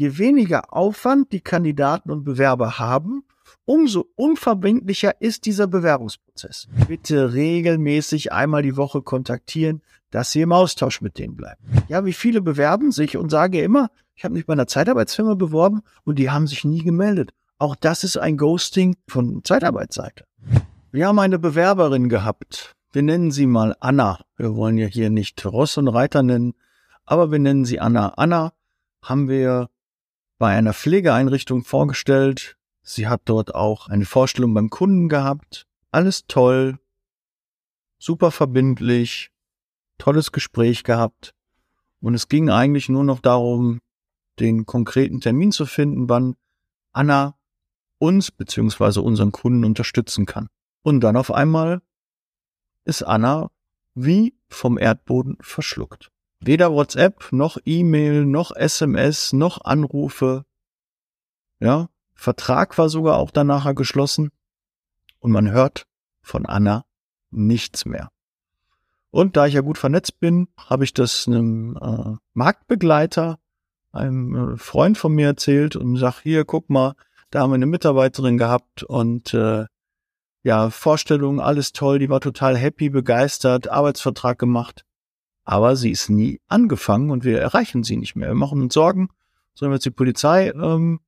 je weniger Aufwand die Kandidaten und Bewerber haben, umso unverbindlicher ist dieser Bewerbungsprozess. Bitte regelmäßig einmal die Woche kontaktieren, dass Sie im Austausch mit denen bleiben. Ja, wie viele bewerben sich und sage immer, ich habe mich bei einer Zeitarbeitsfirma beworben und die haben sich nie gemeldet. Auch das ist ein Ghosting von Zeitarbeitsseite. Wir haben eine Bewerberin gehabt. Wir nennen sie mal Anna. Wir wollen ja hier nicht Ross und Reiter nennen, aber wir nennen sie Anna. Anna haben wir bei einer Pflegeeinrichtung vorgestellt. Sie hat dort auch eine Vorstellung beim Kunden gehabt. Alles toll, super verbindlich, tolles Gespräch gehabt. Und es ging eigentlich nur noch darum, den konkreten Termin zu finden, wann Anna uns beziehungsweise unseren Kunden unterstützen kann. Und dann auf einmal ist Anna wie vom Erdboden verschluckt. Weder WhatsApp, noch E-Mail, noch SMS, noch Anrufe. Ja, Vertrag war sogar auch danach geschlossen. Und man hört von Anna nichts mehr. Und da ich ja gut vernetzt bin, habe ich das einem äh, Marktbegleiter, einem äh, Freund von mir erzählt und sag, hier, guck mal, da haben wir eine Mitarbeiterin gehabt und äh, ja, Vorstellung, alles toll, die war total happy, begeistert, Arbeitsvertrag gemacht. Aber sie ist nie angefangen und wir erreichen sie nicht mehr. Wir machen uns Sorgen, sollen wir jetzt die Polizei ähm,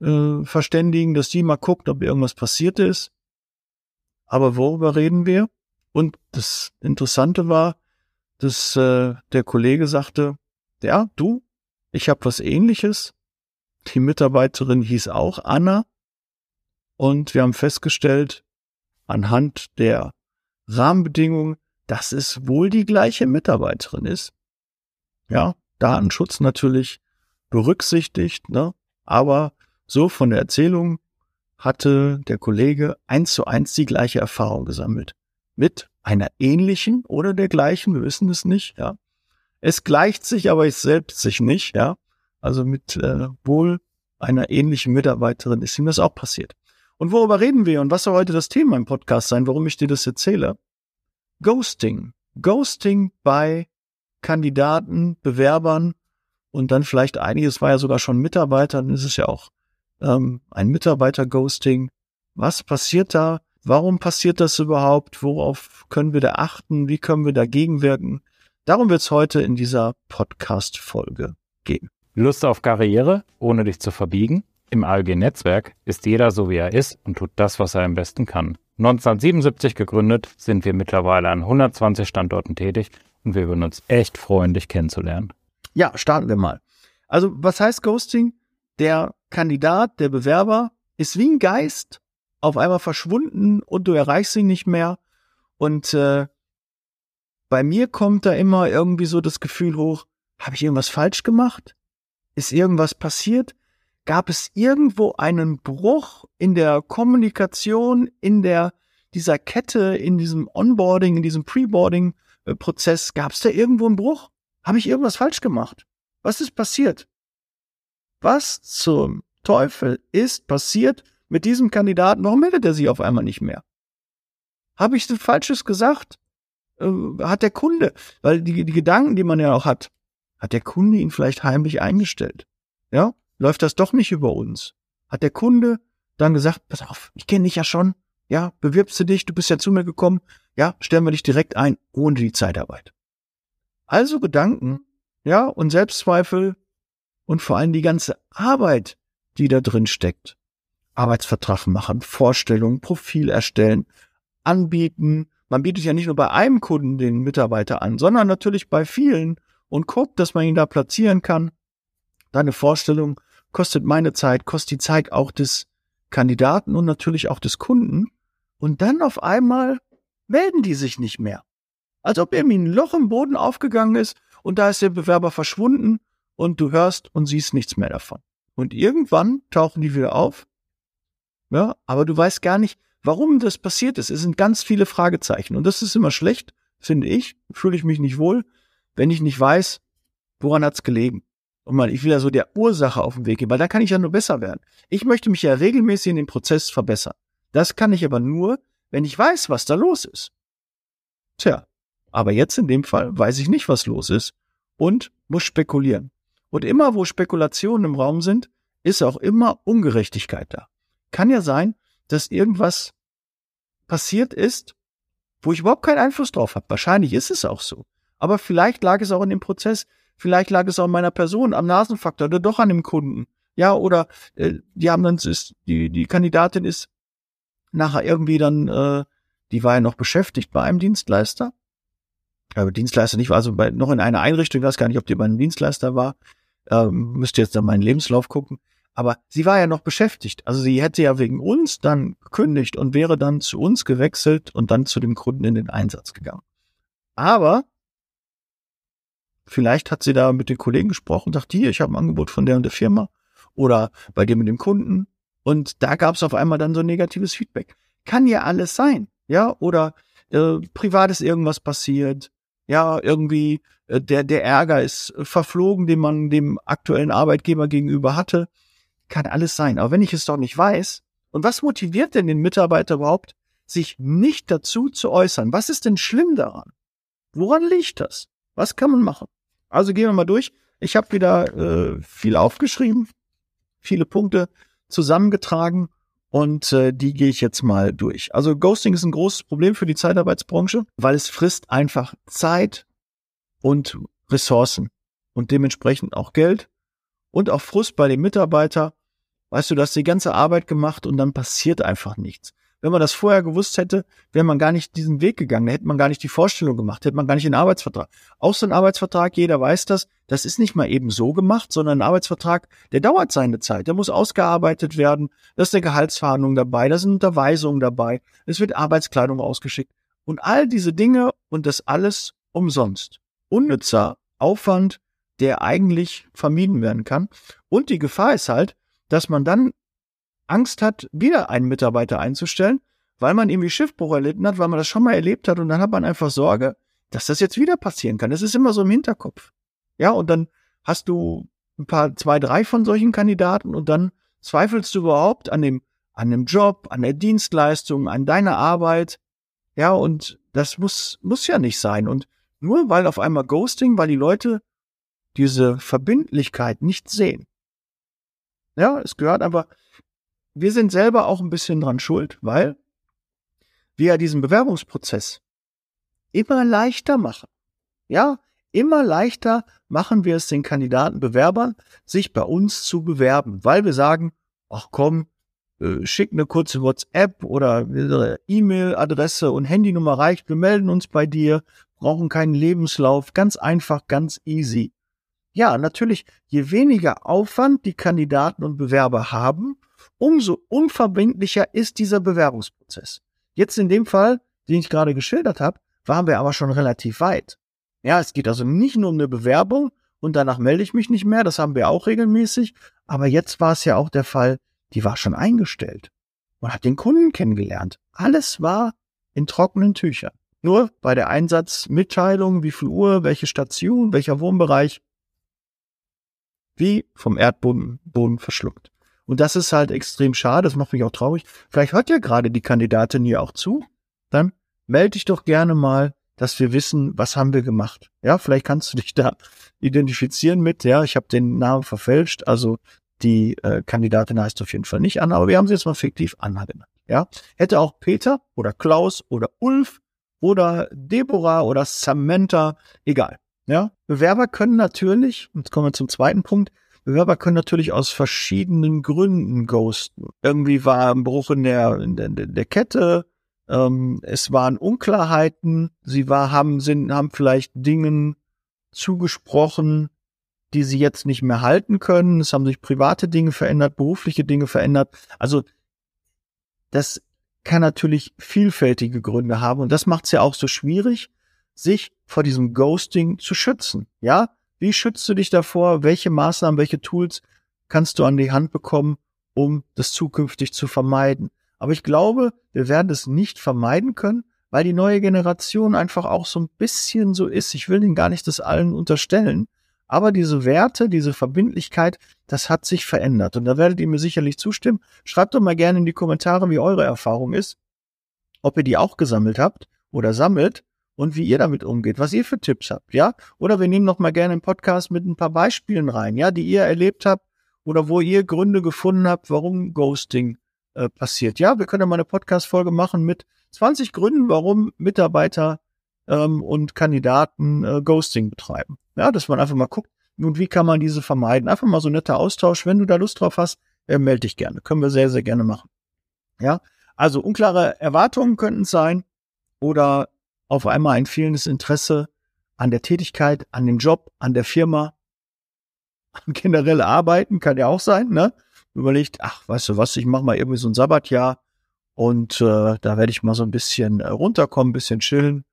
äh, verständigen, dass die mal guckt, ob irgendwas passiert ist. Aber worüber reden wir? Und das Interessante war, dass äh, der Kollege sagte, ja, du, ich habe was ähnliches. Die Mitarbeiterin hieß auch Anna. Und wir haben festgestellt, anhand der Rahmenbedingungen, dass es wohl die gleiche Mitarbeiterin ist. Ja, Datenschutz natürlich berücksichtigt, ne? aber so von der Erzählung hatte der Kollege eins zu eins die gleiche Erfahrung gesammelt. Mit einer ähnlichen oder der gleichen, wir wissen es nicht, ja. Es gleicht sich, aber es selbst sich nicht, ja. Also mit äh, wohl einer ähnlichen Mitarbeiterin ist ihm das auch passiert. Und worüber reden wir und was soll heute das Thema im Podcast sein, warum ich dir das erzähle? Ghosting. Ghosting bei Kandidaten, Bewerbern und dann vielleicht einiges war ja sogar schon Mitarbeiter, dann ist es ja auch ähm, ein Mitarbeiter-Ghosting. Was passiert da? Warum passiert das überhaupt? Worauf können wir da achten? Wie können wir dagegen wirken? Darum wird es heute in dieser Podcast-Folge gehen. Lust auf Karriere, ohne dich zu verbiegen? Im ALG-Netzwerk ist jeder so, wie er ist und tut das, was er am besten kann. 1977 gegründet, sind wir mittlerweile an 120 Standorten tätig und wir würden uns echt freuen, dich kennenzulernen. Ja, starten wir mal. Also, was heißt Ghosting? Der Kandidat, der Bewerber ist wie ein Geist auf einmal verschwunden und du erreichst ihn nicht mehr. Und äh, bei mir kommt da immer irgendwie so das Gefühl hoch, habe ich irgendwas falsch gemacht? Ist irgendwas passiert? Gab es irgendwo einen Bruch in der Kommunikation, in der dieser Kette, in diesem Onboarding, in diesem Preboarding-Prozess? Gab es da irgendwo einen Bruch? Habe ich irgendwas falsch gemacht? Was ist passiert? Was zum Teufel ist passiert mit diesem Kandidaten? Warum meldet er sich auf einmal nicht mehr? Habe ich das Falsches gesagt? Äh, hat der Kunde, weil die, die Gedanken, die man ja auch hat, hat der Kunde ihn vielleicht heimlich eingestellt? Ja? Läuft das doch nicht über uns? Hat der Kunde dann gesagt, pass auf, ich kenne dich ja schon, ja, bewirbst du dich, du bist ja zu mir gekommen, ja, stellen wir dich direkt ein, ohne die Zeitarbeit. Also Gedanken, ja, und Selbstzweifel und vor allem die ganze Arbeit, die da drin steckt. Arbeitsvertrag machen, Vorstellung, Profil erstellen, anbieten. Man bietet ja nicht nur bei einem Kunden den Mitarbeiter an, sondern natürlich bei vielen und guckt, dass man ihn da platzieren kann. Deine Vorstellung kostet meine Zeit, kostet die Zeit auch des Kandidaten und natürlich auch des Kunden. Und dann auf einmal melden die sich nicht mehr. Als ob irgendwie ein Loch im Boden aufgegangen ist und da ist der Bewerber verschwunden und du hörst und siehst nichts mehr davon. Und irgendwann tauchen die wieder auf. Ja, aber du weißt gar nicht, warum das passiert ist. Es sind ganz viele Fragezeichen. Und das ist immer schlecht, finde ich. Fühle ich mich nicht wohl, wenn ich nicht weiß, woran hat's gelegen. Und mal, ich will ja so der Ursache auf den Weg gehen, weil da kann ich ja nur besser werden. Ich möchte mich ja regelmäßig in dem Prozess verbessern. Das kann ich aber nur, wenn ich weiß, was da los ist. Tja, aber jetzt in dem Fall weiß ich nicht, was los ist und muss spekulieren. Und immer, wo Spekulationen im Raum sind, ist auch immer Ungerechtigkeit da. Kann ja sein, dass irgendwas passiert ist, wo ich überhaupt keinen Einfluss drauf habe. Wahrscheinlich ist es auch so. Aber vielleicht lag es auch in dem Prozess, vielleicht lag es auch an meiner Person, am Nasenfaktor oder doch an dem Kunden. Ja, oder äh, die haben dann ist, die, die Kandidatin ist nachher irgendwie dann, äh, die war ja noch beschäftigt bei einem Dienstleister. Aber Dienstleister nicht, also bei, noch in einer Einrichtung, ich weiß gar nicht, ob die bei einem Dienstleister war. Ähm, müsste jetzt dann meinen Lebenslauf gucken. Aber sie war ja noch beschäftigt. Also sie hätte ja wegen uns dann gekündigt und wäre dann zu uns gewechselt und dann zu dem Kunden in den Einsatz gegangen. Aber vielleicht hat sie da mit den Kollegen gesprochen, dachte, hier, ich habe ein Angebot von der und der Firma oder bei dir mit dem Kunden. Und da gab es auf einmal dann so negatives Feedback. Kann ja alles sein, ja, oder äh, privat ist irgendwas passiert, ja, irgendwie äh, der, der Ärger ist verflogen, den man dem aktuellen Arbeitgeber gegenüber hatte. Kann alles sein. Aber wenn ich es doch nicht weiß, und was motiviert denn den Mitarbeiter überhaupt, sich nicht dazu zu äußern? Was ist denn schlimm daran? Woran liegt das? Was kann man machen? Also gehen wir mal durch. Ich habe wieder äh, viel aufgeschrieben, viele Punkte zusammengetragen und äh, die gehe ich jetzt mal durch. Also Ghosting ist ein großes Problem für die Zeitarbeitsbranche, weil es frisst einfach Zeit und Ressourcen und dementsprechend auch Geld und auch Frust bei dem Mitarbeiter. Weißt du, du hast die ganze Arbeit gemacht und dann passiert einfach nichts. Wenn man das vorher gewusst hätte, wäre man gar nicht diesen Weg gegangen, da hätte man gar nicht die Vorstellung gemacht, hätte man gar nicht den Arbeitsvertrag. Auch so ein Arbeitsvertrag, jeder weiß das, das ist nicht mal eben so gemacht, sondern ein Arbeitsvertrag, der dauert seine Zeit, der muss ausgearbeitet werden, da ist eine Gehaltsverhandlung dabei, da sind Unterweisungen dabei, es wird Arbeitskleidung ausgeschickt und all diese Dinge und das alles umsonst. Unnützer Aufwand, der eigentlich vermieden werden kann. Und die Gefahr ist halt, dass man dann Angst hat, wieder einen Mitarbeiter einzustellen, weil man irgendwie Schiffbruch erlitten hat, weil man das schon mal erlebt hat und dann hat man einfach Sorge, dass das jetzt wieder passieren kann. Das ist immer so im Hinterkopf. Ja, und dann hast du ein paar, zwei, drei von solchen Kandidaten und dann zweifelst du überhaupt an dem, an dem Job, an der Dienstleistung, an deiner Arbeit. Ja, und das muss, muss ja nicht sein. Und nur weil auf einmal Ghosting, weil die Leute diese Verbindlichkeit nicht sehen. Ja, es gehört einfach, wir sind selber auch ein bisschen dran schuld, weil wir ja diesen Bewerbungsprozess immer leichter machen. Ja, immer leichter machen wir es den Kandidaten, Bewerbern, sich bei uns zu bewerben, weil wir sagen, ach komm, äh, schick eine kurze WhatsApp oder E-Mail-Adresse und Handynummer reicht, wir melden uns bei dir, brauchen keinen Lebenslauf, ganz einfach, ganz easy. Ja, natürlich, je weniger Aufwand die Kandidaten und Bewerber haben, umso unverbindlicher ist dieser Bewerbungsprozess. Jetzt in dem Fall, den ich gerade geschildert habe, waren wir aber schon relativ weit. Ja, es geht also nicht nur um eine Bewerbung und danach melde ich mich nicht mehr, das haben wir auch regelmäßig, aber jetzt war es ja auch der Fall, die war schon eingestellt. Man hat den Kunden kennengelernt. Alles war in trockenen Tüchern. Nur bei der Einsatzmitteilung, wie viel Uhr, welche Station, welcher Wohnbereich, wie vom Erdboden Boden verschluckt. Und das ist halt extrem schade, das macht mich auch traurig. Vielleicht hört ja gerade die Kandidatin hier auch zu. Dann melde dich doch gerne mal, dass wir wissen, was haben wir gemacht. Ja, vielleicht kannst du dich da identifizieren mit. Ja, ich habe den Namen verfälscht. Also die äh, Kandidatin heißt auf jeden Fall nicht Anna, aber wir haben sie jetzt mal fiktiv Anna genannt. Ja, hätte auch Peter oder Klaus oder Ulf oder Deborah oder Samantha, egal. Ja, Bewerber können natürlich, jetzt kommen wir zum zweiten Punkt, Bewerber können natürlich aus verschiedenen Gründen ghosten. Irgendwie war ein Bruch in der, in der, der Kette, ähm, es waren Unklarheiten, sie war, haben, sind, haben vielleicht Dingen zugesprochen, die sie jetzt nicht mehr halten können. Es haben sich private Dinge verändert, berufliche Dinge verändert. Also das kann natürlich vielfältige Gründe haben und das macht es ja auch so schwierig, sich vor diesem Ghosting zu schützen. Ja, wie schützt du dich davor? Welche Maßnahmen, welche Tools kannst du an die Hand bekommen, um das zukünftig zu vermeiden? Aber ich glaube, wir werden es nicht vermeiden können, weil die neue Generation einfach auch so ein bisschen so ist. Ich will den gar nicht das allen unterstellen. Aber diese Werte, diese Verbindlichkeit, das hat sich verändert. Und da werdet ihr mir sicherlich zustimmen. Schreibt doch mal gerne in die Kommentare, wie eure Erfahrung ist. Ob ihr die auch gesammelt habt oder sammelt und wie ihr damit umgeht, was ihr für Tipps habt, ja? Oder wir nehmen noch mal gerne einen Podcast mit ein paar Beispielen rein, ja, die ihr erlebt habt oder wo ihr Gründe gefunden habt, warum Ghosting äh, passiert. Ja, wir können ja mal eine Podcast-Folge machen mit 20 Gründen, warum Mitarbeiter ähm, und Kandidaten äh, Ghosting betreiben. Ja, dass man einfach mal guckt, und wie kann man diese vermeiden. Einfach mal so ein netter Austausch. Wenn du da Lust drauf hast, äh, melde dich gerne. Können wir sehr, sehr gerne machen. Ja, also unklare Erwartungen könnten es sein oder auf einmal ein fehlendes Interesse an der Tätigkeit, an dem Job, an der Firma, an generell Arbeiten kann ja auch sein, ne? Überlegt, ach, weißt du was, ich mache mal irgendwie so ein Sabbatjahr und äh, da werde ich mal so ein bisschen äh, runterkommen, ein bisschen chillen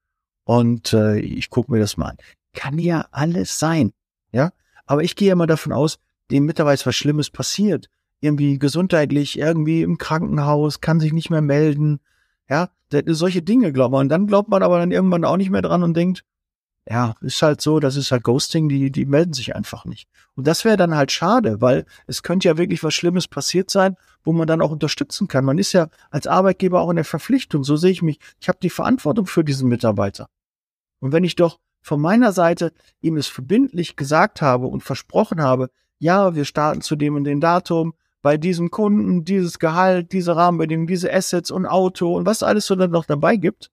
und äh, ich gucke mir das mal an. Kann ja alles sein, ja? Aber ich gehe ja mal davon aus, dem Mitarbeiter was Schlimmes passiert. Irgendwie gesundheitlich, irgendwie im Krankenhaus, kann sich nicht mehr melden, ja, solche Dinge glaubt man. Und dann glaubt man aber dann irgendwann auch nicht mehr dran und denkt, ja, ist halt so, das ist halt Ghosting, die, die melden sich einfach nicht. Und das wäre dann halt schade, weil es könnte ja wirklich was Schlimmes passiert sein, wo man dann auch unterstützen kann. Man ist ja als Arbeitgeber auch in der Verpflichtung, so sehe ich mich. Ich habe die Verantwortung für diesen Mitarbeiter. Und wenn ich doch von meiner Seite ihm es verbindlich gesagt habe und versprochen habe, ja, wir starten zu dem und dem Datum, bei diesem Kunden dieses Gehalt, diese Rahmenbedingungen, diese Assets und Auto und was alles so dann noch dabei gibt.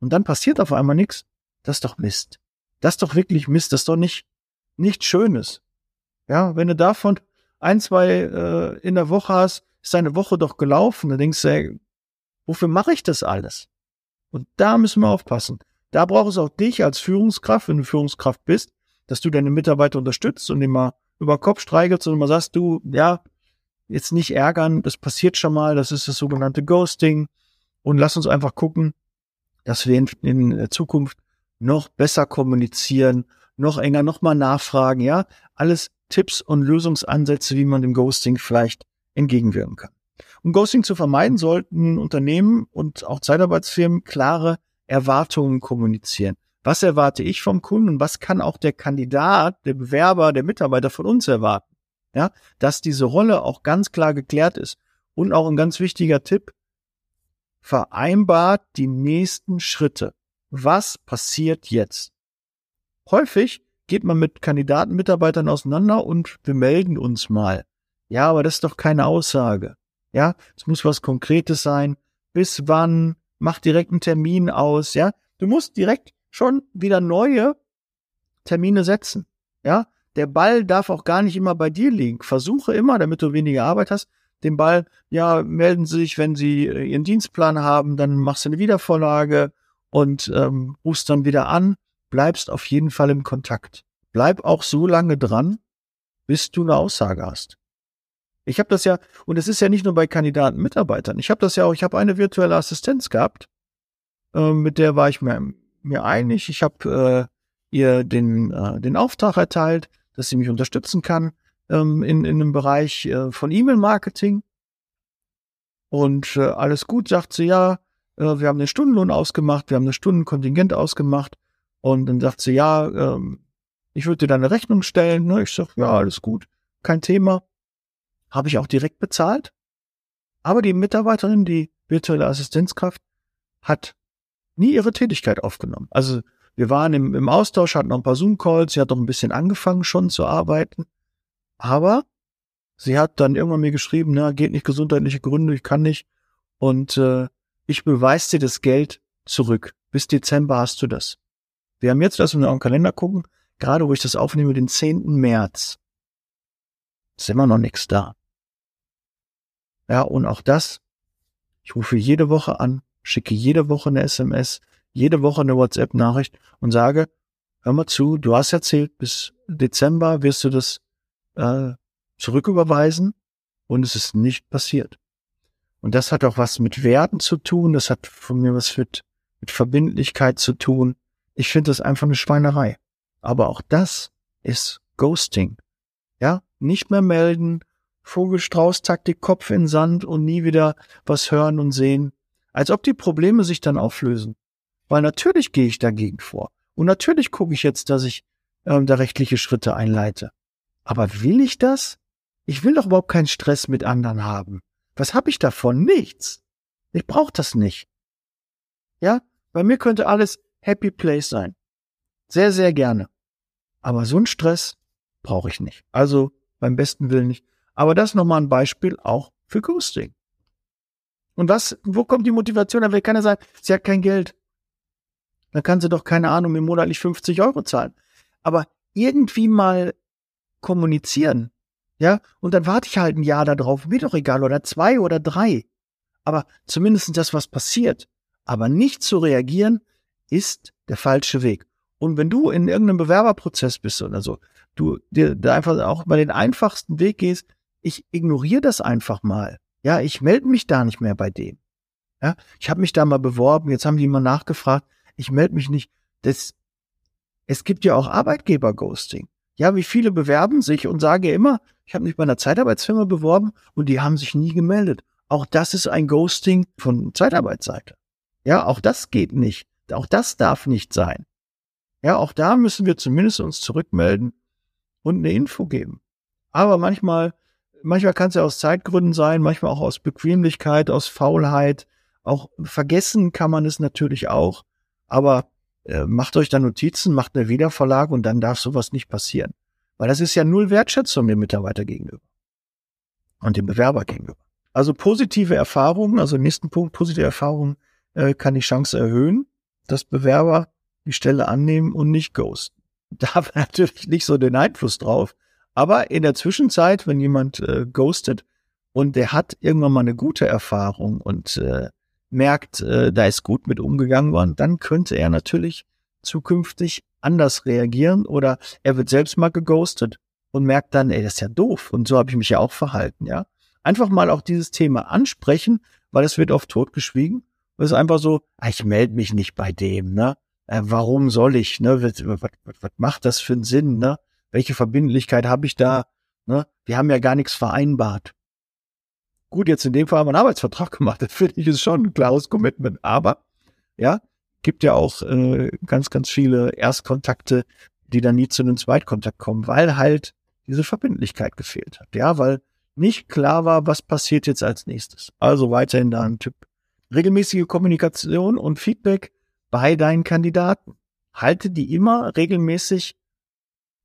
Und dann passiert auf einmal nichts. Das ist doch Mist. Das ist doch wirklich Mist. Das ist doch nicht, nicht Schönes. Ja, wenn du davon ein, zwei äh, in der Woche hast, ist deine Woche doch gelaufen. Dann denkst du, ey, wofür mache ich das alles? Und da müssen wir aufpassen. Da braucht es auch dich als Führungskraft, wenn du Führungskraft bist, dass du deine Mitarbeiter unterstützt und immer über Kopf streichelst und immer sagst, du, ja, jetzt nicht ärgern, das passiert schon mal, das ist das sogenannte Ghosting und lass uns einfach gucken, dass wir in, in Zukunft noch besser kommunizieren, noch enger, noch mal nachfragen, ja, alles Tipps und Lösungsansätze, wie man dem Ghosting vielleicht entgegenwirken kann. Um Ghosting zu vermeiden, sollten Unternehmen und auch Zeitarbeitsfirmen klare Erwartungen kommunizieren. Was erwarte ich vom Kunden und was kann auch der Kandidat, der Bewerber, der Mitarbeiter von uns erwarten? Ja, dass diese Rolle auch ganz klar geklärt ist. Und auch ein ganz wichtiger Tipp, vereinbart die nächsten Schritte. Was passiert jetzt? Häufig geht man mit Kandidaten, Mitarbeitern auseinander und wir melden uns mal. Ja, aber das ist doch keine Aussage. Ja, es muss was Konkretes sein. Bis wann? Mach direkt einen Termin aus. Ja, du musst direkt schon wieder neue Termine setzen. Ja, der Ball darf auch gar nicht immer bei dir liegen. Versuche immer, damit du weniger Arbeit hast, den Ball, ja, melden Sie sich, wenn Sie äh, Ihren Dienstplan haben, dann machst du eine Wiedervorlage und ähm, rufst dann wieder an, bleibst auf jeden Fall im Kontakt. Bleib auch so lange dran, bis du eine Aussage hast. Ich habe das ja, und es ist ja nicht nur bei Kandidaten, Mitarbeitern. Ich habe das ja auch, ich habe eine virtuelle Assistenz gehabt, äh, mit der war ich mir, mir einig. Ich habe äh, ihr den, äh, den Auftrag erteilt, dass sie mich unterstützen kann ähm, in, in einem Bereich äh, von E-Mail-Marketing. Und äh, alles gut, sagt sie, ja, äh, wir haben den Stundenlohn ausgemacht, wir haben eine Stundenkontingent ausgemacht. Und dann sagt sie, ja, ähm, ich würde dir deine Rechnung stellen. Ne? Ich sag, ja, alles gut, kein Thema. Habe ich auch direkt bezahlt. Aber die Mitarbeiterin, die virtuelle Assistenzkraft, hat nie ihre Tätigkeit aufgenommen. Also wir waren im, im Austausch, hatten noch ein paar Zoom-Calls, sie hat noch ein bisschen angefangen schon zu arbeiten. Aber sie hat dann irgendwann mir geschrieben, na, geht nicht gesundheitliche Gründe, ich kann nicht. Und äh, ich beweise dir das Geld zurück. Bis Dezember hast du das. Wir haben jetzt, lass uns den Kalender gucken, gerade wo ich das aufnehme, den 10. März. Ist immer noch nichts da. Ja, und auch das, ich rufe jede Woche an, schicke jede Woche eine SMS, jede Woche eine WhatsApp-Nachricht und sage, hör mal zu, du hast erzählt, bis Dezember wirst du das äh, zurücküberweisen und es ist nicht passiert. Und das hat auch was mit Werten zu tun, das hat von mir was mit, mit Verbindlichkeit zu tun. Ich finde das einfach eine Schweinerei. Aber auch das ist Ghosting. Ja, nicht mehr melden, Vogelstrauß-Taktik, Kopf in Sand und nie wieder was hören und sehen. Als ob die Probleme sich dann auflösen. Weil natürlich gehe ich dagegen vor. Und natürlich gucke ich jetzt, dass ich ähm, da rechtliche Schritte einleite. Aber will ich das? Ich will doch überhaupt keinen Stress mit anderen haben. Was habe ich davon? Nichts. Ich brauche das nicht. Ja, bei mir könnte alles Happy Place sein. Sehr, sehr gerne. Aber so einen Stress brauche ich nicht. Also beim besten Willen nicht. Aber das nochmal ein Beispiel auch für Ghosting. Und was, wo kommt die Motivation? Da will keiner sagen, sie hat kein Geld. Dann kann sie doch, keine Ahnung, mir monatlich 50 Euro zahlen. Aber irgendwie mal kommunizieren. Ja, und dann warte ich halt ein Jahr darauf, mir doch egal, oder zwei oder drei. Aber zumindest das, was passiert. Aber nicht zu reagieren, ist der falsche Weg. Und wenn du in irgendeinem Bewerberprozess bist oder so, du dir da einfach auch mal den einfachsten Weg gehst, ich ignoriere das einfach mal. Ja, ich melde mich da nicht mehr bei dem. Ja, ich habe mich da mal beworben, jetzt haben die mal nachgefragt, ich melde mich nicht. Das, es gibt ja auch Arbeitgeber-Ghosting. Ja, wie viele bewerben sich und sagen ja immer, ich habe mich bei einer Zeitarbeitsfirma beworben und die haben sich nie gemeldet. Auch das ist ein Ghosting von Zeitarbeitsseite. Ja, auch das geht nicht. Auch das darf nicht sein. Ja, auch da müssen wir zumindest uns zurückmelden und eine Info geben. Aber manchmal, manchmal kann es ja aus Zeitgründen sein, manchmal auch aus Bequemlichkeit, aus Faulheit. Auch vergessen kann man es natürlich auch. Aber äh, macht euch da Notizen, macht eine Wiederverlage und dann darf sowas nicht passieren. Weil das ist ja null Wertschätzung dem Mitarbeiter gegenüber und dem Bewerber gegenüber. Also positive Erfahrungen, also nächsten Punkt, positive Erfahrungen äh, kann die Chance erhöhen, dass Bewerber die Stelle annehmen und nicht ghosten. Da haben wir natürlich nicht so den Einfluss drauf. Aber in der Zwischenzeit, wenn jemand äh, ghostet und der hat irgendwann mal eine gute Erfahrung und äh, merkt, äh, da ist gut mit umgegangen worden, dann könnte er natürlich zukünftig anders reagieren oder er wird selbst mal geghostet und merkt dann, ey, das ist ja doof und so habe ich mich ja auch verhalten, ja. Einfach mal auch dieses Thema ansprechen, weil es wird oft totgeschwiegen. Es ist einfach so, ah, ich melde mich nicht bei dem, ne? Äh, warum soll ich, ne? Was, was, was macht das für einen Sinn, ne? Welche Verbindlichkeit habe ich da, ne? Wir haben ja gar nichts vereinbart. Gut, jetzt in dem Fall haben wir einen Arbeitsvertrag gemacht. Das finde ich ist schon ein klares Commitment. Aber ja, gibt ja auch äh, ganz, ganz viele Erstkontakte, die dann nie zu einem Zweitkontakt kommen, weil halt diese Verbindlichkeit gefehlt hat. Ja, weil nicht klar war, was passiert jetzt als nächstes. Also weiterhin da ein Typ. Regelmäßige Kommunikation und Feedback bei deinen Kandidaten. Halte die immer regelmäßig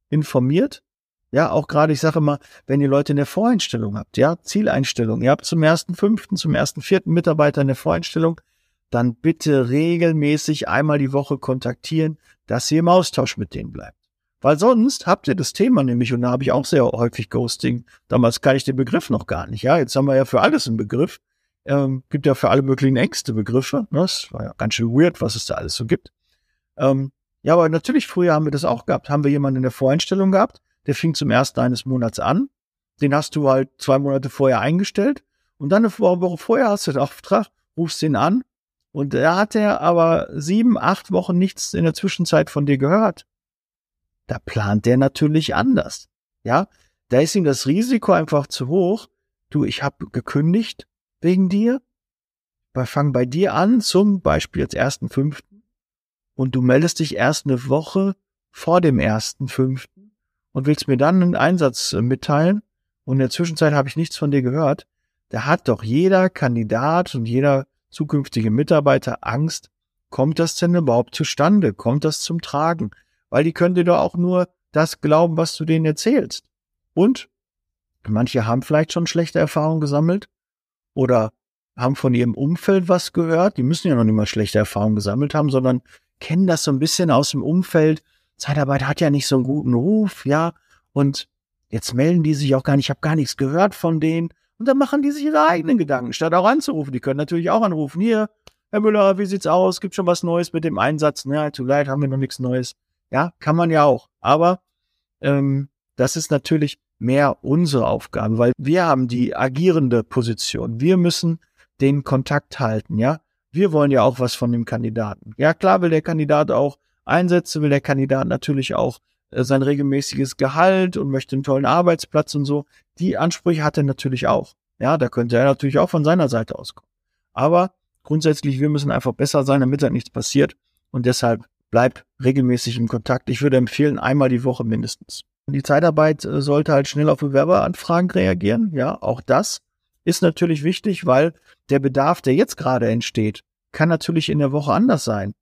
informiert ja, auch gerade, ich sage mal, wenn ihr Leute in der Voreinstellung habt, ja, Zieleinstellung, ihr habt zum ersten fünften, zum ersten vierten Mitarbeiter in der Voreinstellung, dann bitte regelmäßig einmal die Woche kontaktieren, dass ihr im Austausch mit denen bleibt. Weil sonst habt ihr das Thema nämlich, und da habe ich auch sehr häufig Ghosting. Damals kann ich den Begriff noch gar nicht. Ja, jetzt haben wir ja für alles einen Begriff. Ähm, gibt ja für alle möglichen Ängste Begriffe. Ne? Das war ja ganz schön weird, was es da alles so gibt. Ähm, ja, aber natürlich, früher haben wir das auch gehabt. Haben wir jemanden in der Voreinstellung gehabt, der fing zum ersten eines Monats an. Den hast du halt zwei Monate vorher eingestellt. Und dann eine Woche vorher hast du den Auftrag, rufst ihn an. Und da hat er aber sieben, acht Wochen nichts in der Zwischenzeit von dir gehört. Da plant der natürlich anders. Ja, da ist ihm das Risiko einfach zu hoch. Du, ich habe gekündigt wegen dir. Wir fangen bei dir an, zum Beispiel jetzt ersten fünften. Und du meldest dich erst eine Woche vor dem ersten fünften und willst mir dann einen Einsatz äh, mitteilen und in der Zwischenzeit habe ich nichts von dir gehört, da hat doch jeder Kandidat und jeder zukünftige Mitarbeiter Angst, kommt das denn überhaupt zustande? Kommt das zum Tragen? Weil die können dir doch auch nur das glauben, was du denen erzählst. Und manche haben vielleicht schon schlechte Erfahrungen gesammelt oder haben von ihrem Umfeld was gehört. Die müssen ja noch nicht mal schlechte Erfahrungen gesammelt haben, sondern kennen das so ein bisschen aus dem Umfeld Zeitarbeit hat ja nicht so einen guten Ruf, ja, und jetzt melden die sich auch gar nicht, ich habe gar nichts gehört von denen. Und dann machen die sich ihre eigenen Gedanken, statt auch anzurufen. Die können natürlich auch anrufen. Hier, Herr Müller, wie sieht's aus? Gibt schon was Neues mit dem Einsatz? Ja, too leid, haben wir noch nichts Neues. Ja, kann man ja auch. Aber ähm, das ist natürlich mehr unsere Aufgabe, weil wir haben die agierende Position. Wir müssen den Kontakt halten, ja. Wir wollen ja auch was von dem Kandidaten. Ja, klar will der Kandidat auch Einsätze will der Kandidat natürlich auch äh, sein regelmäßiges Gehalt und möchte einen tollen Arbeitsplatz und so. Die Ansprüche hat er natürlich auch. Ja, da könnte er natürlich auch von seiner Seite auskommen. Aber grundsätzlich, wir müssen einfach besser sein, damit da nichts passiert. Und deshalb bleib regelmäßig im Kontakt. Ich würde empfehlen, einmal die Woche mindestens. Die Zeitarbeit äh, sollte halt schnell auf Bewerberanfragen reagieren. Ja, auch das ist natürlich wichtig, weil der Bedarf, der jetzt gerade entsteht, kann natürlich in der Woche anders sein.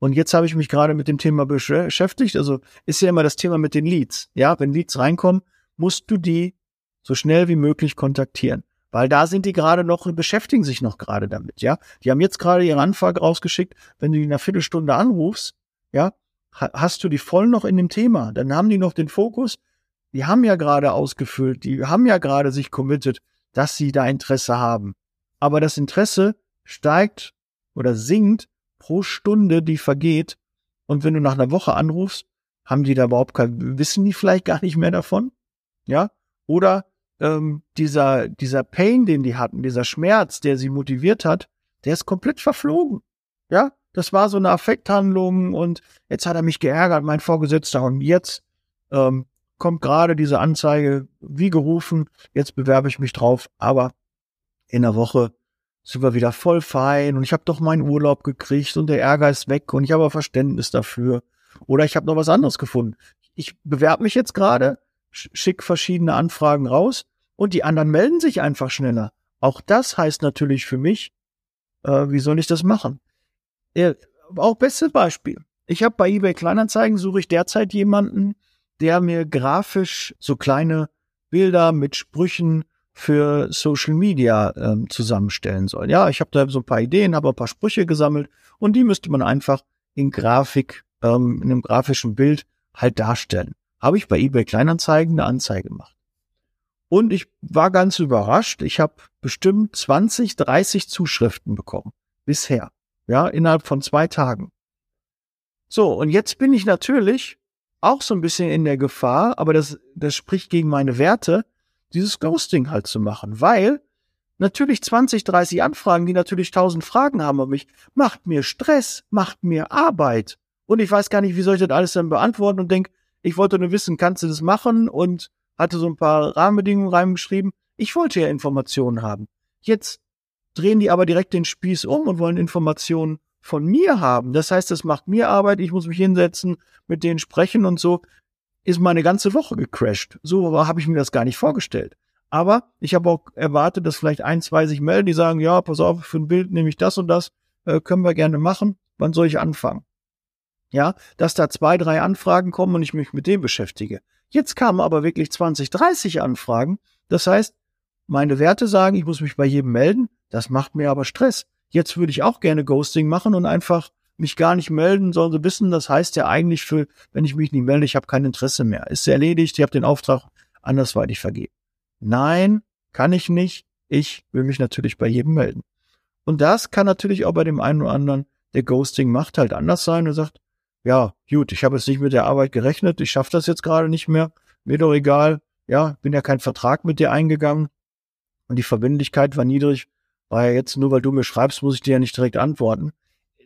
Und jetzt habe ich mich gerade mit dem Thema beschäftigt. Also ist ja immer das Thema mit den Leads. Ja, wenn Leads reinkommen, musst du die so schnell wie möglich kontaktieren. Weil da sind die gerade noch, beschäftigen sich noch gerade damit, ja. Die haben jetzt gerade ihre Anfrage rausgeschickt. Wenn du die in einer Viertelstunde anrufst, ja, hast du die voll noch in dem Thema. Dann haben die noch den Fokus. Die haben ja gerade ausgefüllt, die haben ja gerade sich committed, dass sie da Interesse haben. Aber das Interesse steigt oder sinkt pro Stunde, die vergeht. Und wenn du nach einer Woche anrufst, haben die da überhaupt kein, wissen die vielleicht gar nicht mehr davon? Ja? Oder ähm, dieser, dieser Pain, den die hatten, dieser Schmerz, der sie motiviert hat, der ist komplett verflogen. Ja? Das war so eine Affekthandlung und jetzt hat er mich geärgert, mein Vorgesetzter. Und jetzt ähm, kommt gerade diese Anzeige, wie gerufen, jetzt bewerbe ich mich drauf, aber in der Woche sind wir wieder voll fein und ich habe doch meinen Urlaub gekriegt und der Ärger ist weg und ich habe Verständnis dafür. Oder ich habe noch was anderes gefunden. Ich bewerbe mich jetzt gerade, schick verschiedene Anfragen raus und die anderen melden sich einfach schneller. Auch das heißt natürlich für mich, äh, wie soll ich das machen? Äh, auch bestes Beispiel. Ich habe bei eBay Kleinanzeigen suche ich derzeit jemanden, der mir grafisch so kleine Bilder mit Sprüchen für Social Media ähm, zusammenstellen soll. Ja, ich habe da so ein paar Ideen, habe ein paar Sprüche gesammelt und die müsste man einfach in Grafik, ähm, in einem grafischen Bild halt darstellen. Habe ich bei eBay Kleinanzeigen eine Anzeige gemacht. Und ich war ganz überrascht. Ich habe bestimmt 20, 30 Zuschriften bekommen. Bisher. Ja, innerhalb von zwei Tagen. So, und jetzt bin ich natürlich auch so ein bisschen in der Gefahr, aber das, das spricht gegen meine Werte, dieses Ghosting halt zu machen, weil natürlich 20, 30 Anfragen, die natürlich 1000 Fragen haben an mich, macht mir Stress, macht mir Arbeit. Und ich weiß gar nicht, wie soll ich das alles dann beantworten und denk, ich wollte nur wissen, kannst du das machen und hatte so ein paar Rahmenbedingungen reingeschrieben. Ich wollte ja Informationen haben. Jetzt drehen die aber direkt den Spieß um und wollen Informationen von mir haben. Das heißt, es macht mir Arbeit, ich muss mich hinsetzen, mit denen sprechen und so ist meine ganze Woche gecrashed. So habe ich mir das gar nicht vorgestellt. Aber ich habe auch erwartet, dass vielleicht ein, zwei sich melden, die sagen, ja, pass auf, für ein Bild nehme ich das und das, äh, können wir gerne machen. Wann soll ich anfangen? Ja, dass da zwei, drei Anfragen kommen und ich mich mit dem beschäftige. Jetzt kamen aber wirklich 20, 30 Anfragen. Das heißt, meine Werte sagen, ich muss mich bei jedem melden. Das macht mir aber Stress. Jetzt würde ich auch gerne Ghosting machen und einfach mich gar nicht melden, sollen sie wissen, das heißt ja eigentlich für, wenn ich mich nicht melde, ich habe kein Interesse mehr. Ist erledigt, ich habe den Auftrag andersweitig vergeben. Nein, kann ich nicht. Ich will mich natürlich bei jedem melden. Und das kann natürlich auch bei dem einen oder anderen, der Ghosting macht, halt anders sein und sagt, ja, gut, ich habe jetzt nicht mit der Arbeit gerechnet, ich schaffe das jetzt gerade nicht mehr, mir doch egal, ja, bin ja kein Vertrag mit dir eingegangen und die Verbindlichkeit war niedrig, war ja jetzt nur, weil du mir schreibst, muss ich dir ja nicht direkt antworten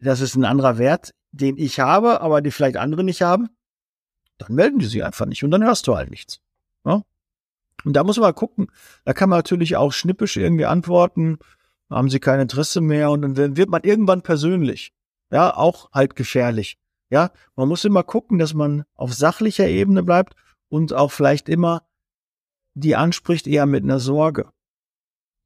das ist ein anderer Wert, den ich habe, aber die vielleicht andere nicht haben, dann melden die sich einfach nicht und dann hörst du halt nichts. Ja? Und da muss man gucken. Da kann man natürlich auch schnippisch irgendwie antworten, haben sie kein Interesse mehr und dann wird man irgendwann persönlich. Ja, auch halt gefährlich. Ja, man muss immer gucken, dass man auf sachlicher Ebene bleibt und auch vielleicht immer die anspricht eher mit einer Sorge.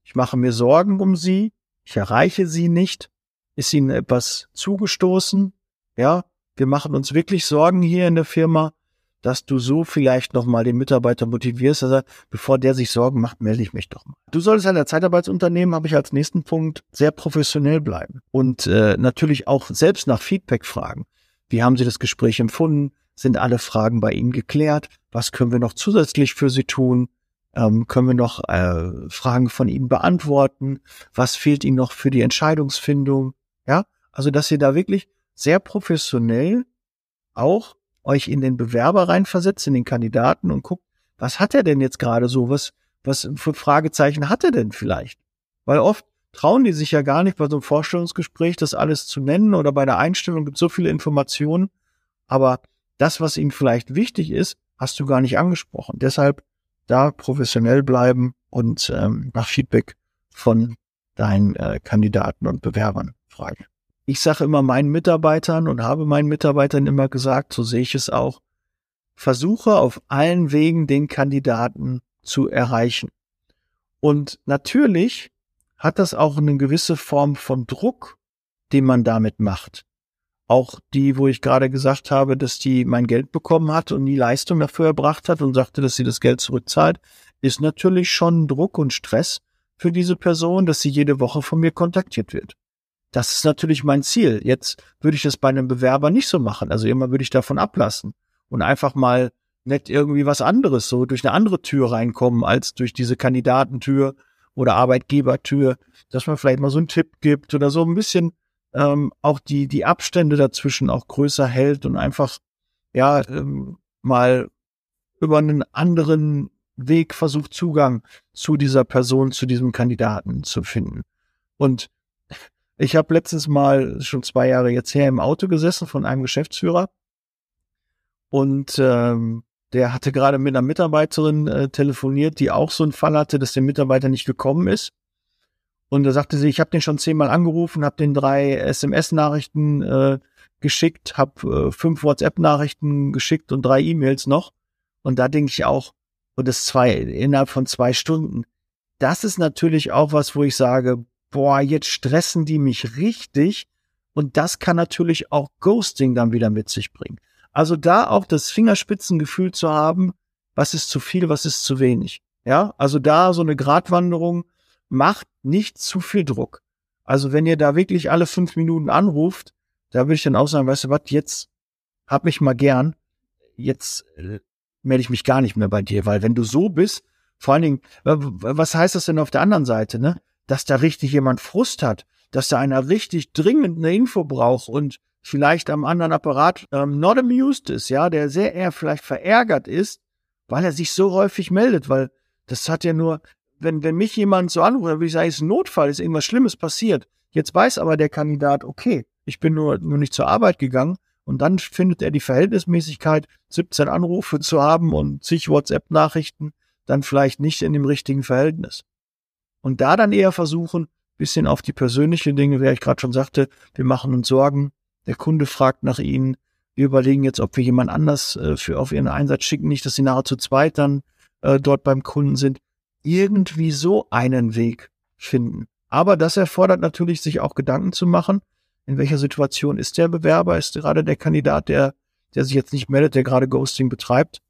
Ich mache mir Sorgen um sie, ich erreiche sie nicht ist Ihnen etwas zugestoßen? Ja, wir machen uns wirklich Sorgen hier in der Firma, dass du so vielleicht nochmal den Mitarbeiter motivierst, also bevor der sich Sorgen macht, melde ich mich doch mal. Du solltest an der Zeitarbeitsunternehmen, habe ich als nächsten Punkt, sehr professionell bleiben und äh, natürlich auch selbst nach Feedback fragen. Wie haben Sie das Gespräch empfunden? Sind alle Fragen bei Ihnen geklärt? Was können wir noch zusätzlich für Sie tun? Ähm, können wir noch äh, Fragen von Ihnen beantworten? Was fehlt Ihnen noch für die Entscheidungsfindung? Ja, also dass ihr da wirklich sehr professionell auch euch in den Bewerber reinversetzt, in den Kandidaten und guckt, was hat er denn jetzt gerade so? Was, was für Fragezeichen hat er denn vielleicht? Weil oft trauen die sich ja gar nicht bei so einem Vorstellungsgespräch das alles zu nennen oder bei der Einstellung gibt es so viele Informationen. Aber das, was ihnen vielleicht wichtig ist, hast du gar nicht angesprochen. Deshalb da professionell bleiben und ähm, nach Feedback von deinen äh, Kandidaten und Bewerbern fragen. Ich sage immer meinen Mitarbeitern und habe meinen Mitarbeitern immer gesagt, so sehe ich es auch, versuche auf allen Wegen den Kandidaten zu erreichen. Und natürlich hat das auch eine gewisse Form von Druck, den man damit macht. Auch die, wo ich gerade gesagt habe, dass die mein Geld bekommen hat und nie Leistung dafür erbracht hat und sagte, dass sie das Geld zurückzahlt, ist natürlich schon Druck und Stress für diese Person, dass sie jede Woche von mir kontaktiert wird. Das ist natürlich mein Ziel. Jetzt würde ich das bei einem Bewerber nicht so machen. Also immer würde ich davon ablassen und einfach mal nett irgendwie was anderes, so durch eine andere Tür reinkommen als durch diese Kandidatentür oder Arbeitgebertür, dass man vielleicht mal so einen Tipp gibt oder so ein bisschen ähm, auch die, die Abstände dazwischen auch größer hält und einfach, ja, ähm, mal über einen anderen Weg versucht, Zugang zu dieser Person, zu diesem Kandidaten zu finden. Und ich habe letztens mal, schon zwei Jahre jetzt her, im Auto gesessen von einem Geschäftsführer und ähm, der hatte gerade mit einer Mitarbeiterin äh, telefoniert, die auch so einen Fall hatte, dass der Mitarbeiter nicht gekommen ist. Und da sagte sie, ich habe den schon zehnmal angerufen, habe den drei SMS-Nachrichten äh, geschickt, habe äh, fünf WhatsApp-Nachrichten geschickt und drei E-Mails noch. Und da denke ich auch, und das zwei innerhalb von zwei Stunden. Das ist natürlich auch was, wo ich sage, boah, jetzt stressen die mich richtig. Und das kann natürlich auch Ghosting dann wieder mit sich bringen. Also da auch das Fingerspitzengefühl zu haben, was ist zu viel, was ist zu wenig. Ja, also da so eine Gratwanderung macht nicht zu viel Druck. Also wenn ihr da wirklich alle fünf Minuten anruft, da würde ich dann auch sagen, weißt du was, jetzt hab mich mal gern, jetzt äh, melde ich mich gar nicht mehr bei dir, weil wenn du so bist, vor allen Dingen, was heißt das denn auf der anderen Seite, ne? Dass da richtig jemand Frust hat, dass da einer richtig dringend eine Info braucht und vielleicht am anderen Apparat ähm, not amused ist, ja, der sehr eher vielleicht verärgert ist, weil er sich so häufig meldet, weil das hat ja nur, wenn, wenn mich jemand so anruft, dann würde ich sagen, es ist ein Notfall, ist irgendwas Schlimmes passiert. Jetzt weiß aber der Kandidat, okay, ich bin nur, nur nicht zur Arbeit gegangen und dann findet er die Verhältnismäßigkeit, 17 Anrufe zu haben und zig WhatsApp-Nachrichten, dann vielleicht nicht in dem richtigen Verhältnis. Und da dann eher versuchen, bisschen auf die persönliche Dinge, wer ich gerade schon sagte, wir machen uns Sorgen, der Kunde fragt nach ihnen. Wir überlegen jetzt, ob wir jemand anders äh, für auf ihren Einsatz schicken, nicht, dass sie nachher zu zweit dann äh, dort beim Kunden sind. Irgendwie so einen Weg finden. Aber das erfordert natürlich, sich auch Gedanken zu machen, in welcher Situation ist der Bewerber, ist gerade der Kandidat, der, der sich jetzt nicht meldet, der gerade Ghosting betreibt,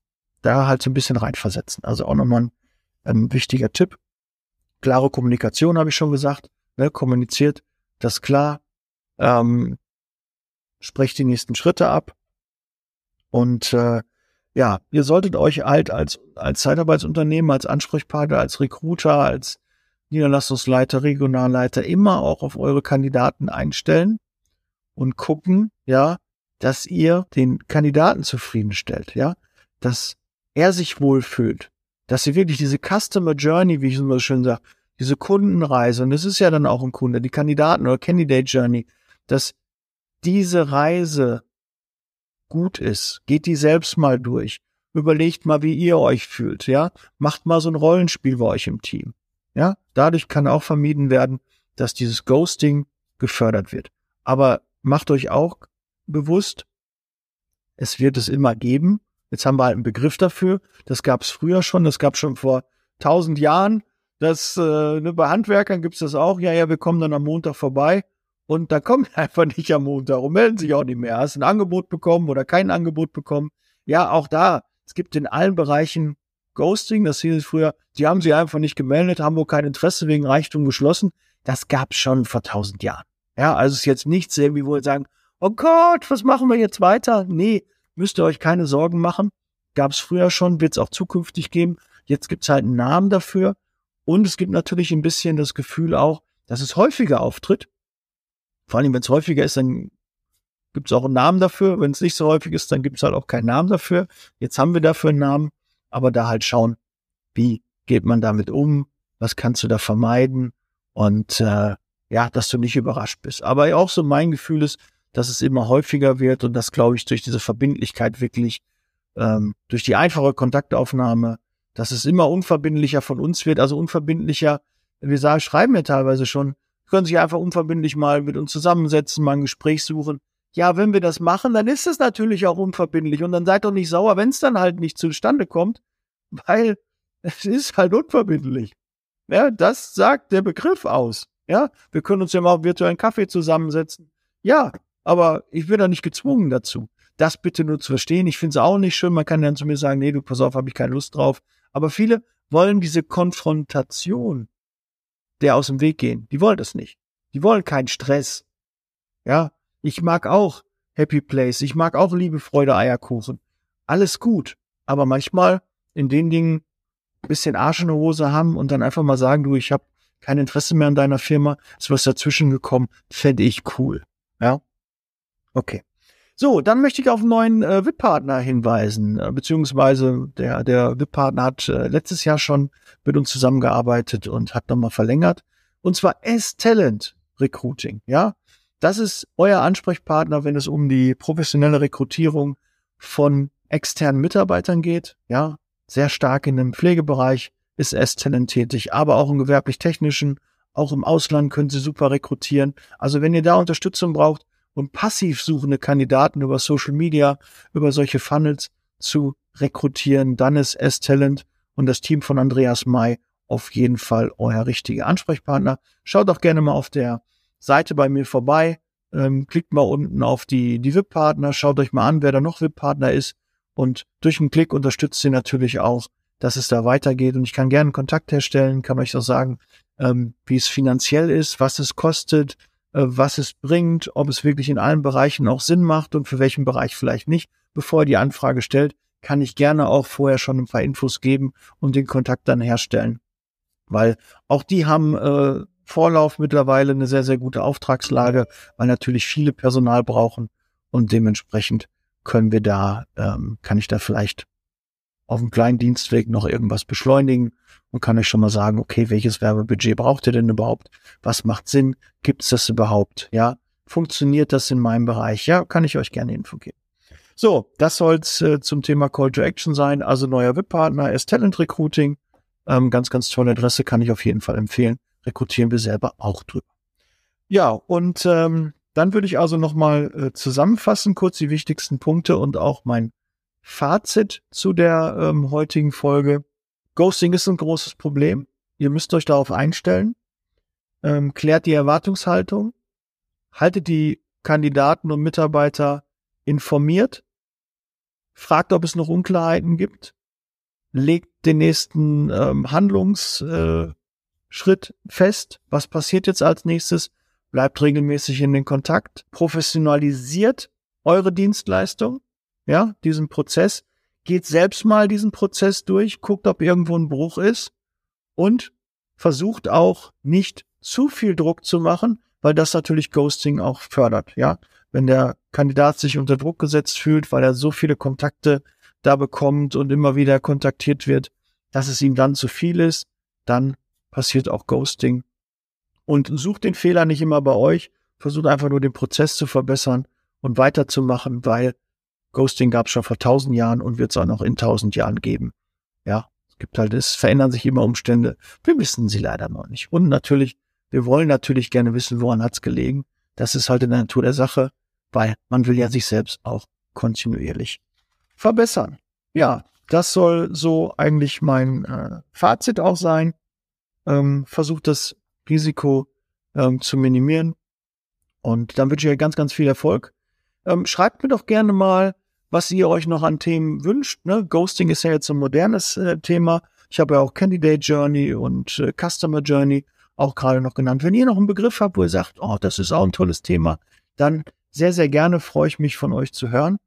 da halt so ein bisschen reinversetzen. Also auch nochmal ein, ein wichtiger Tipp. Klare Kommunikation habe ich schon gesagt. Ne, kommuniziert das klar. Ähm, sprecht die nächsten Schritte ab. Und äh, ja, ihr solltet euch halt als, als Zeitarbeitsunternehmen, als Ansprechpartner, als Recruiter, als Niederlassungsleiter, Regionalleiter immer auch auf eure Kandidaten einstellen und gucken, ja, dass ihr den Kandidaten zufriedenstellt, ja, dass er sich wohlfühlt, dass ihr wirklich diese Customer Journey, wie ich immer so schön sage, diese Kundenreise, und das ist ja dann auch ein Kunde, die Kandidaten oder Candidate Journey, dass diese Reise gut ist, geht die selbst mal durch. Überlegt mal, wie ihr euch fühlt, ja? Macht mal so ein Rollenspiel bei euch im Team. Ja? Dadurch kann auch vermieden werden, dass dieses Ghosting gefördert wird. Aber macht euch auch bewusst, es wird es immer geben. Jetzt haben wir halt einen Begriff dafür. Das gab es früher schon, das gab schon vor tausend Jahren. Das äh, ne, bei Handwerkern gibt's das auch. Ja, ja, wir kommen dann am Montag vorbei und da kommen einfach nicht am Montag und melden sich auch nicht mehr. Hast ein Angebot bekommen oder kein Angebot bekommen? Ja, auch da. Es gibt in allen Bereichen Ghosting, das hieß es früher, die haben sich einfach nicht gemeldet, haben wohl kein Interesse wegen Reichtum geschlossen. Das gab's schon vor tausend Jahren. Ja, also es ist jetzt nichts irgendwie, wo wir sagen, oh Gott, was machen wir jetzt weiter? Nee, müsst ihr euch keine Sorgen machen. Gab's früher schon, wird's auch zukünftig geben. Jetzt gibt's halt einen Namen dafür. Und es gibt natürlich ein bisschen das Gefühl auch, dass es häufiger auftritt. Vor allem, wenn es häufiger ist, dann gibt es auch einen Namen dafür. Wenn es nicht so häufig ist, dann gibt es halt auch keinen Namen dafür. Jetzt haben wir dafür einen Namen, aber da halt schauen, wie geht man damit um, was kannst du da vermeiden und äh, ja, dass du nicht überrascht bist. Aber auch so mein Gefühl ist, dass es immer häufiger wird und das glaube ich durch diese Verbindlichkeit wirklich, ähm, durch die einfache Kontaktaufnahme, dass es immer unverbindlicher von uns wird, also unverbindlicher. Wir sagen, schreiben ja teilweise schon, können sich einfach unverbindlich mal mit uns zusammensetzen, mal ein Gespräch suchen. Ja, wenn wir das machen, dann ist es natürlich auch unverbindlich und dann seid doch nicht sauer, wenn es dann halt nicht zustande kommt, weil es ist halt unverbindlich. Ja, das sagt der Begriff aus. Ja, wir können uns ja mal virtuellen Kaffee zusammensetzen. Ja, aber ich bin da nicht gezwungen dazu. Das bitte nur zu verstehen. Ich finde es auch nicht schön. Man kann dann zu mir sagen, nee, du pass auf, habe ich keine Lust drauf. Aber viele wollen diese Konfrontation der aus dem Weg gehen. Die wollen das nicht. Die wollen keinen Stress. Ja, ich mag auch Happy Place. Ich mag auch Liebe, Freude, Eierkuchen. Alles gut. Aber manchmal in den Dingen bisschen Arsch in der Hose haben und dann einfach mal sagen, du, ich habe kein Interesse mehr an deiner Firma, ist was dazwischen gekommen, fände ich cool. Ja? Okay. So, dann möchte ich auf einen neuen äh, VIP-Partner hinweisen, äh, beziehungsweise der, der VIP-Partner hat äh, letztes Jahr schon mit uns zusammengearbeitet und hat nochmal verlängert. Und zwar S-Talent Recruiting, ja. Das ist euer Ansprechpartner, wenn es um die professionelle Rekrutierung von externen Mitarbeitern geht, ja. Sehr stark in dem Pflegebereich ist S-Talent tätig, aber auch im gewerblich-technischen, auch im Ausland können sie super rekrutieren. Also wenn ihr da Unterstützung braucht, und passiv suchende Kandidaten über Social Media, über solche Funnels zu rekrutieren, dann ist S-Talent und das Team von Andreas May auf jeden Fall euer richtiger Ansprechpartner. Schaut auch gerne mal auf der Seite bei mir vorbei. Ähm, klickt mal unten auf die, die VIP-Partner, schaut euch mal an, wer da noch VIP-Partner ist. Und durch einen Klick unterstützt ihr natürlich auch, dass es da weitergeht. Und ich kann gerne Kontakt herstellen, kann euch auch sagen, ähm, wie es finanziell ist, was es kostet, äh, was es bringt, ob es wirklich in allen Bereichen auch Sinn macht und für welchen Bereich vielleicht nicht. Bevor ihr die Anfrage stellt, kann ich gerne auch vorher schon ein paar Infos geben und den Kontakt dann herstellen. Weil auch die haben äh, Vorlauf mittlerweile eine sehr, sehr gute Auftragslage, weil natürlich viele Personal brauchen und dementsprechend können wir da, ähm, kann ich da vielleicht auf dem kleinen Dienstweg noch irgendwas beschleunigen und kann euch schon mal sagen, okay, welches Werbebudget braucht ihr denn überhaupt? Was macht Sinn? Gibt es das überhaupt? Ja, funktioniert das in meinem Bereich? Ja, kann ich euch gerne Info geben. So, das soll's äh, zum Thema Call to Action sein. Also neuer VIP-Partner ist Talent Recruiting. Ähm, ganz, ganz tolle Adresse, kann ich auf jeden Fall empfehlen. Rekrutieren wir selber auch drüber. Ja, und ähm, dann würde ich also nochmal äh, zusammenfassen, kurz die wichtigsten Punkte und auch mein Fazit zu der ähm, heutigen Folge. Ghosting ist ein großes Problem. Ihr müsst euch darauf einstellen. Ähm, klärt die Erwartungshaltung. Haltet die Kandidaten und Mitarbeiter informiert. Fragt, ob es noch Unklarheiten gibt. Legt den nächsten ähm, Handlungsschritt äh, fest. Was passiert jetzt als nächstes? Bleibt regelmäßig in den Kontakt. Professionalisiert eure Dienstleistung. Ja, diesen Prozess geht selbst mal diesen Prozess durch, guckt, ob irgendwo ein Bruch ist und versucht auch nicht zu viel Druck zu machen, weil das natürlich Ghosting auch fördert, ja. Wenn der Kandidat sich unter Druck gesetzt fühlt, weil er so viele Kontakte da bekommt und immer wieder kontaktiert wird, dass es ihm dann zu viel ist, dann passiert auch Ghosting. Und sucht den Fehler nicht immer bei euch, versucht einfach nur den Prozess zu verbessern und weiterzumachen, weil Ghosting gab es schon vor tausend Jahren und wird es auch noch in tausend Jahren geben. Ja, es gibt halt, es verändern sich immer Umstände. Wir wissen sie leider noch nicht. Und natürlich, wir wollen natürlich gerne wissen, woran hat's gelegen. Das ist halt in der Natur der Sache, weil man will ja sich selbst auch kontinuierlich verbessern. Ja, das soll so eigentlich mein äh, Fazit auch sein. Ähm, versucht das Risiko ähm, zu minimieren. Und dann wünsche ich euch ganz, ganz viel Erfolg ähm, schreibt mir doch gerne mal, was ihr euch noch an Themen wünscht. Ne? Ghosting ist ja jetzt ein modernes äh, Thema. Ich habe ja auch Candidate Journey und äh, Customer Journey auch gerade noch genannt. Wenn ihr noch einen Begriff habt, wo ihr sagt, oh, das ist auch ein tolles Thema, dann sehr, sehr gerne freue ich mich von euch zu hören.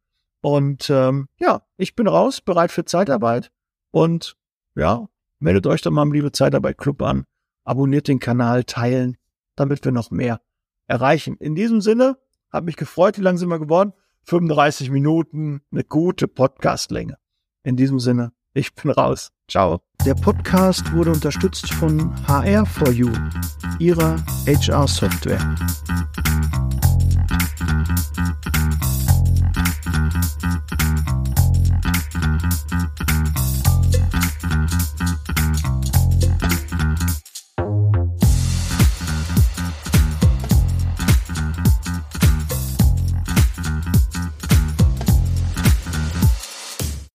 Und ähm, ja, ich bin raus, bereit für Zeitarbeit. Und ja, meldet euch doch mal im Liebe Zeitarbeit Club an. Abonniert den Kanal, teilen, damit wir noch mehr erreichen. In diesem Sinne, hab mich gefreut, wie lang sind wir geworden? 35 Minuten, eine gute Podcastlänge. In diesem Sinne, ich bin raus. Ciao. Der Podcast wurde unterstützt von HR4U, ihrer HR-Software.